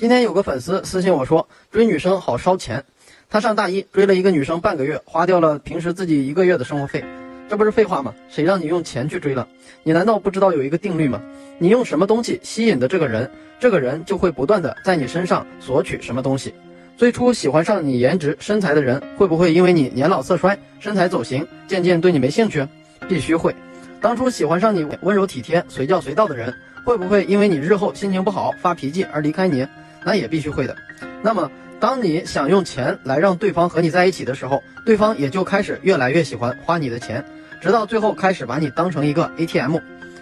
今天有个粉丝私信我说，追女生好烧钱。他上大一追了一个女生半个月，花掉了平时自己一个月的生活费，这不是废话吗？谁让你用钱去追了？你难道不知道有一个定律吗？你用什么东西吸引的这个人，这个人就会不断的在你身上索取什么东西。最初喜欢上你颜值身材的人，会不会因为你年老色衰、身材走形，渐渐对你没兴趣？必须会。当初喜欢上你温柔体贴、随叫随到的人，会不会因为你日后心情不好、发脾气而离开你？那也必须会的。那么，当你想用钱来让对方和你在一起的时候，对方也就开始越来越喜欢花你的钱，直到最后开始把你当成一个 ATM，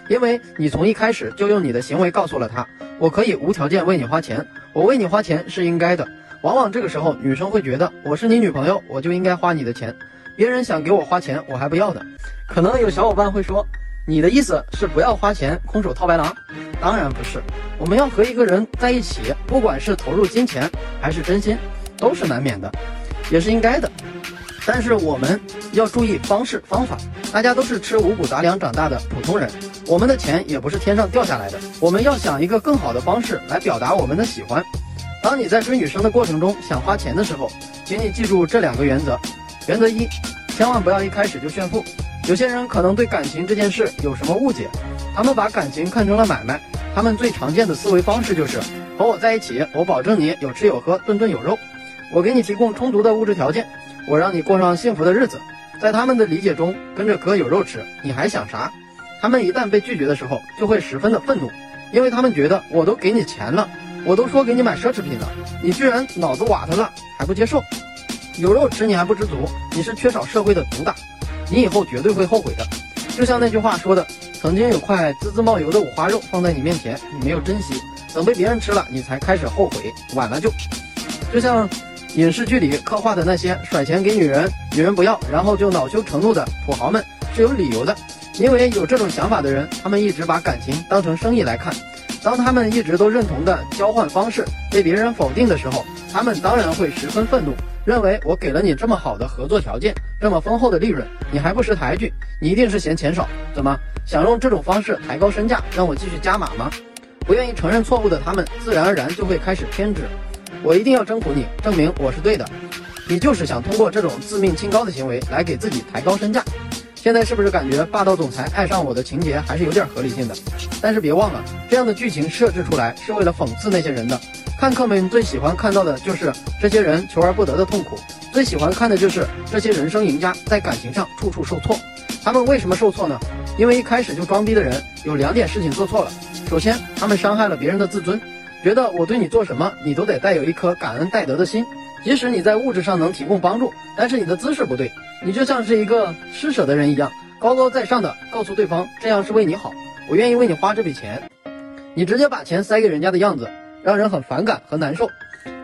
因为你从一开始就用你的行为告诉了他，我可以无条件为你花钱，我为你花钱是应该的。往往这个时候，女生会觉得我是你女朋友，我就应该花你的钱，别人想给我花钱，我还不要的。可能有小伙伴会说。你的意思是不要花钱，空手套白狼？当然不是，我们要和一个人在一起，不管是投入金钱还是真心，都是难免的，也是应该的。但是我们要注意方式方法。大家都是吃五谷杂粮长大的普通人，我们的钱也不是天上掉下来的。我们要想一个更好的方式来表达我们的喜欢。当你在追女生的过程中想花钱的时候，请你记住这两个原则。原则一，千万不要一开始就炫富。有些人可能对感情这件事有什么误解，他们把感情看成了买卖。他们最常见的思维方式就是和我在一起，我保证你有吃有喝，顿顿有肉，我给你提供充足的物质条件，我让你过上幸福的日子。在他们的理解中，跟着哥有肉吃，你还想啥？他们一旦被拒绝的时候，就会十分的愤怒，因为他们觉得我都给你钱了，我都说给你买奢侈品了，你居然脑子瓦特了还不接受？有肉吃你还不知足，你是缺少社会的毒打。你以后绝对会后悔的，就像那句话说的，曾经有块滋滋冒油的五花肉放在你面前，你没有珍惜，等被别人吃了，你才开始后悔，晚了就。就像影视剧里刻画的那些甩钱给女人，女人不要，然后就恼羞成怒的土豪们是有理由的，因为有这种想法的人，他们一直把感情当成生意来看，当他们一直都认同的交换方式被别人否定的时候，他们当然会十分愤怒。认为我给了你这么好的合作条件，这么丰厚的利润，你还不识抬举？你一定是嫌钱少，怎么想用这种方式抬高身价，让我继续加码吗？不愿意承认错误的他们，自然而然就会开始偏执。我一定要征服你，证明我是对的。你就是想通过这种自命清高的行为来给自己抬高身价。现在是不是感觉霸道总裁爱上我的情节还是有点合理性的？但是别忘了，这样的剧情设置出来是为了讽刺那些人的。看客们最喜欢看到的就是这些人求而不得的痛苦，最喜欢看的就是这些人生赢家在感情上处处受挫。他们为什么受挫呢？因为一开始就装逼的人有两点事情做错了。首先，他们伤害了别人的自尊，觉得我对你做什么，你都得带有一颗感恩戴德的心。即使你在物质上能提供帮助，但是你的姿势不对，你就像是一个施舍的人一样，高高在上的告诉对方这样是为你好，我愿意为你花这笔钱。你直接把钱塞给人家的样子。让人很反感和难受，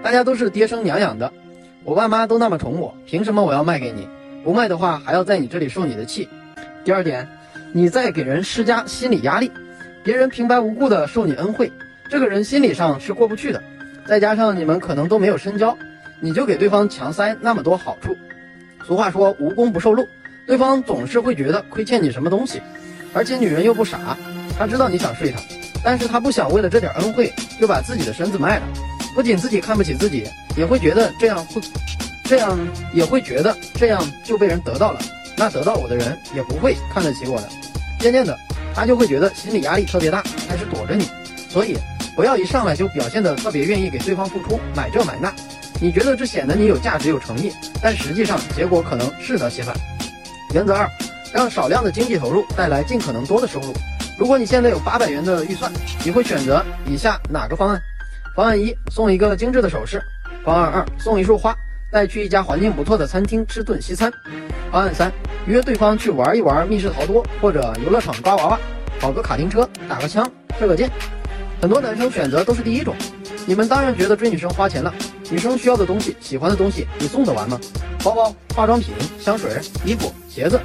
大家都是爹生娘养的，我爸妈都那么宠我，凭什么我要卖给你？不卖的话，还要在你这里受你的气。第二点，你在给人施加心理压力，别人平白无故的受你恩惠，这个人心理上是过不去的。再加上你们可能都没有深交，你就给对方强塞那么多好处。俗话说无功不受禄，对方总是会觉得亏欠你什么东西，而且女人又不傻，她知道你想睡她。但是她不想为了这点恩惠就把自己的身子卖了，不仅自己看不起自己，也会觉得这样会，这样也会觉得这样就被人得到了，那得到我的人也不会看得起我的。渐渐的，他就会觉得心理压力特别大，开始躲着你。所以不要一上来就表现的特别愿意给对方付出，买这买那，你觉得这显得你有价值有诚意，但实际上结果可能适得其反。原则二，让少量的经济投入带来尽可能多的收入。如果你现在有八百元的预算，你会选择以下哪个方案？方案一，送一个精致的首饰；方案二，送一束花，带去一家环境不错的餐厅吃顿西餐；方案三，约对方去玩一玩密室逃脱或者游乐场抓娃娃，跑个卡丁车，打个枪，射个箭。很多男生选择都是第一种。你们当然觉得追女生花钱了，女生需要的东西、喜欢的东西，你送得完吗？包包、化妆品、香水、衣服、鞋子，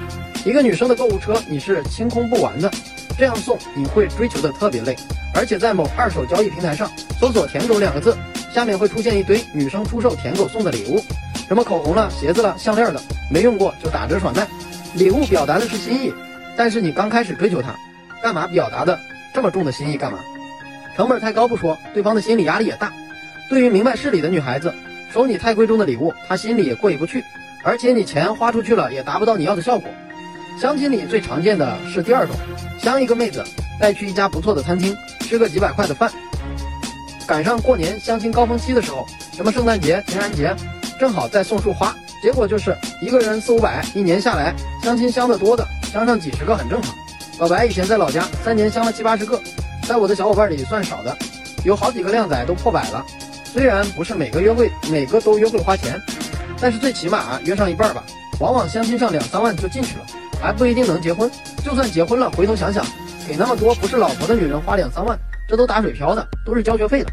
一个女生的购物车你是清空不完的。这样送你会追求的特别累，而且在某二手交易平台上搜索“舔狗”两个字，下面会出现一堆女生出售舔狗送的礼物，什么口红了、鞋子了、项链的，没用过就打折甩卖。礼物表达的是心意，但是你刚开始追求她，干嘛表达的这么重的心意干嘛？成本太高不说，对方的心理压力也大。对于明白事理的女孩子，收你太贵重的礼物，她心里也过意不去，而且你钱花出去了，也达不到你要的效果。相亲里最常见的是第二种，相一个妹子带去一家不错的餐厅，吃个几百块的饭。赶上过年相亲高峰期的时候，什么圣诞节、情人节，正好再送束花，结果就是一个人四五百，一年下来相亲相的多的，相上几十个很正常。老白以前在老家三年相了七八十个，在我的小伙伴里算少的，有好几个靓仔都破百了。虽然不是每个约会每个都约会花钱，但是最起码约上一半吧，往往相亲上两三万就进去了。还不一定能结婚，就算结婚了，回头想想，给那么多不是老婆的女人花两三万，这都打水漂的，都是交学费的。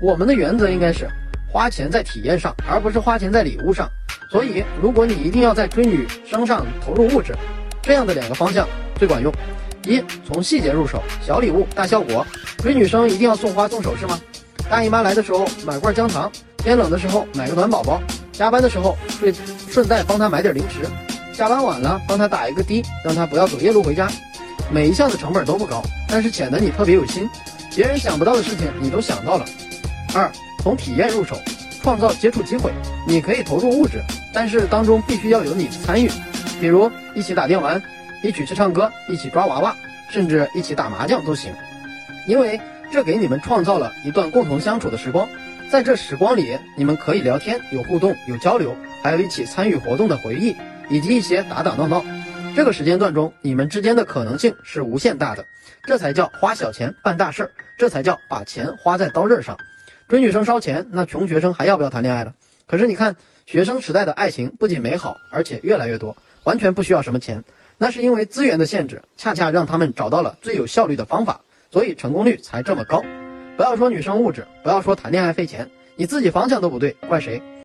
我们的原则应该是花钱在体验上，而不是花钱在礼物上。所以，如果你一定要在追女生上投入物质，这样的两个方向最管用：一，从细节入手，小礼物大效果。追女生一定要送花送首饰吗？大姨妈来的时候买罐姜糖，天冷的时候买个暖宝宝，加班的时候顺顺带帮她买点零食。下班晚了，帮他打一个的，让他不要走夜路回家。每一项的成本都不高，但是显得你特别有心，别人想不到的事情你都想到了。二，从体验入手，创造接触机会。你可以投入物质，但是当中必须要有你的参与，比如一起打电玩，一起去唱歌，一起抓娃娃，甚至一起打麻将都行，因为这给你们创造了一段共同相处的时光。在这时光里，你们可以聊天，有互动，有交流，还有一起参与活动的回忆。以及一些打打闹闹，这个时间段中，你们之间的可能性是无限大的，这才叫花小钱办大事儿，这才叫把钱花在刀刃上。追女生烧钱，那穷学生还要不要谈恋爱了？可是你看，学生时代的爱情不仅美好，而且越来越多，完全不需要什么钱，那是因为资源的限制，恰恰让他们找到了最有效率的方法，所以成功率才这么高。不要说女生物质，不要说谈恋爱费钱，你自己方向都不对，怪谁？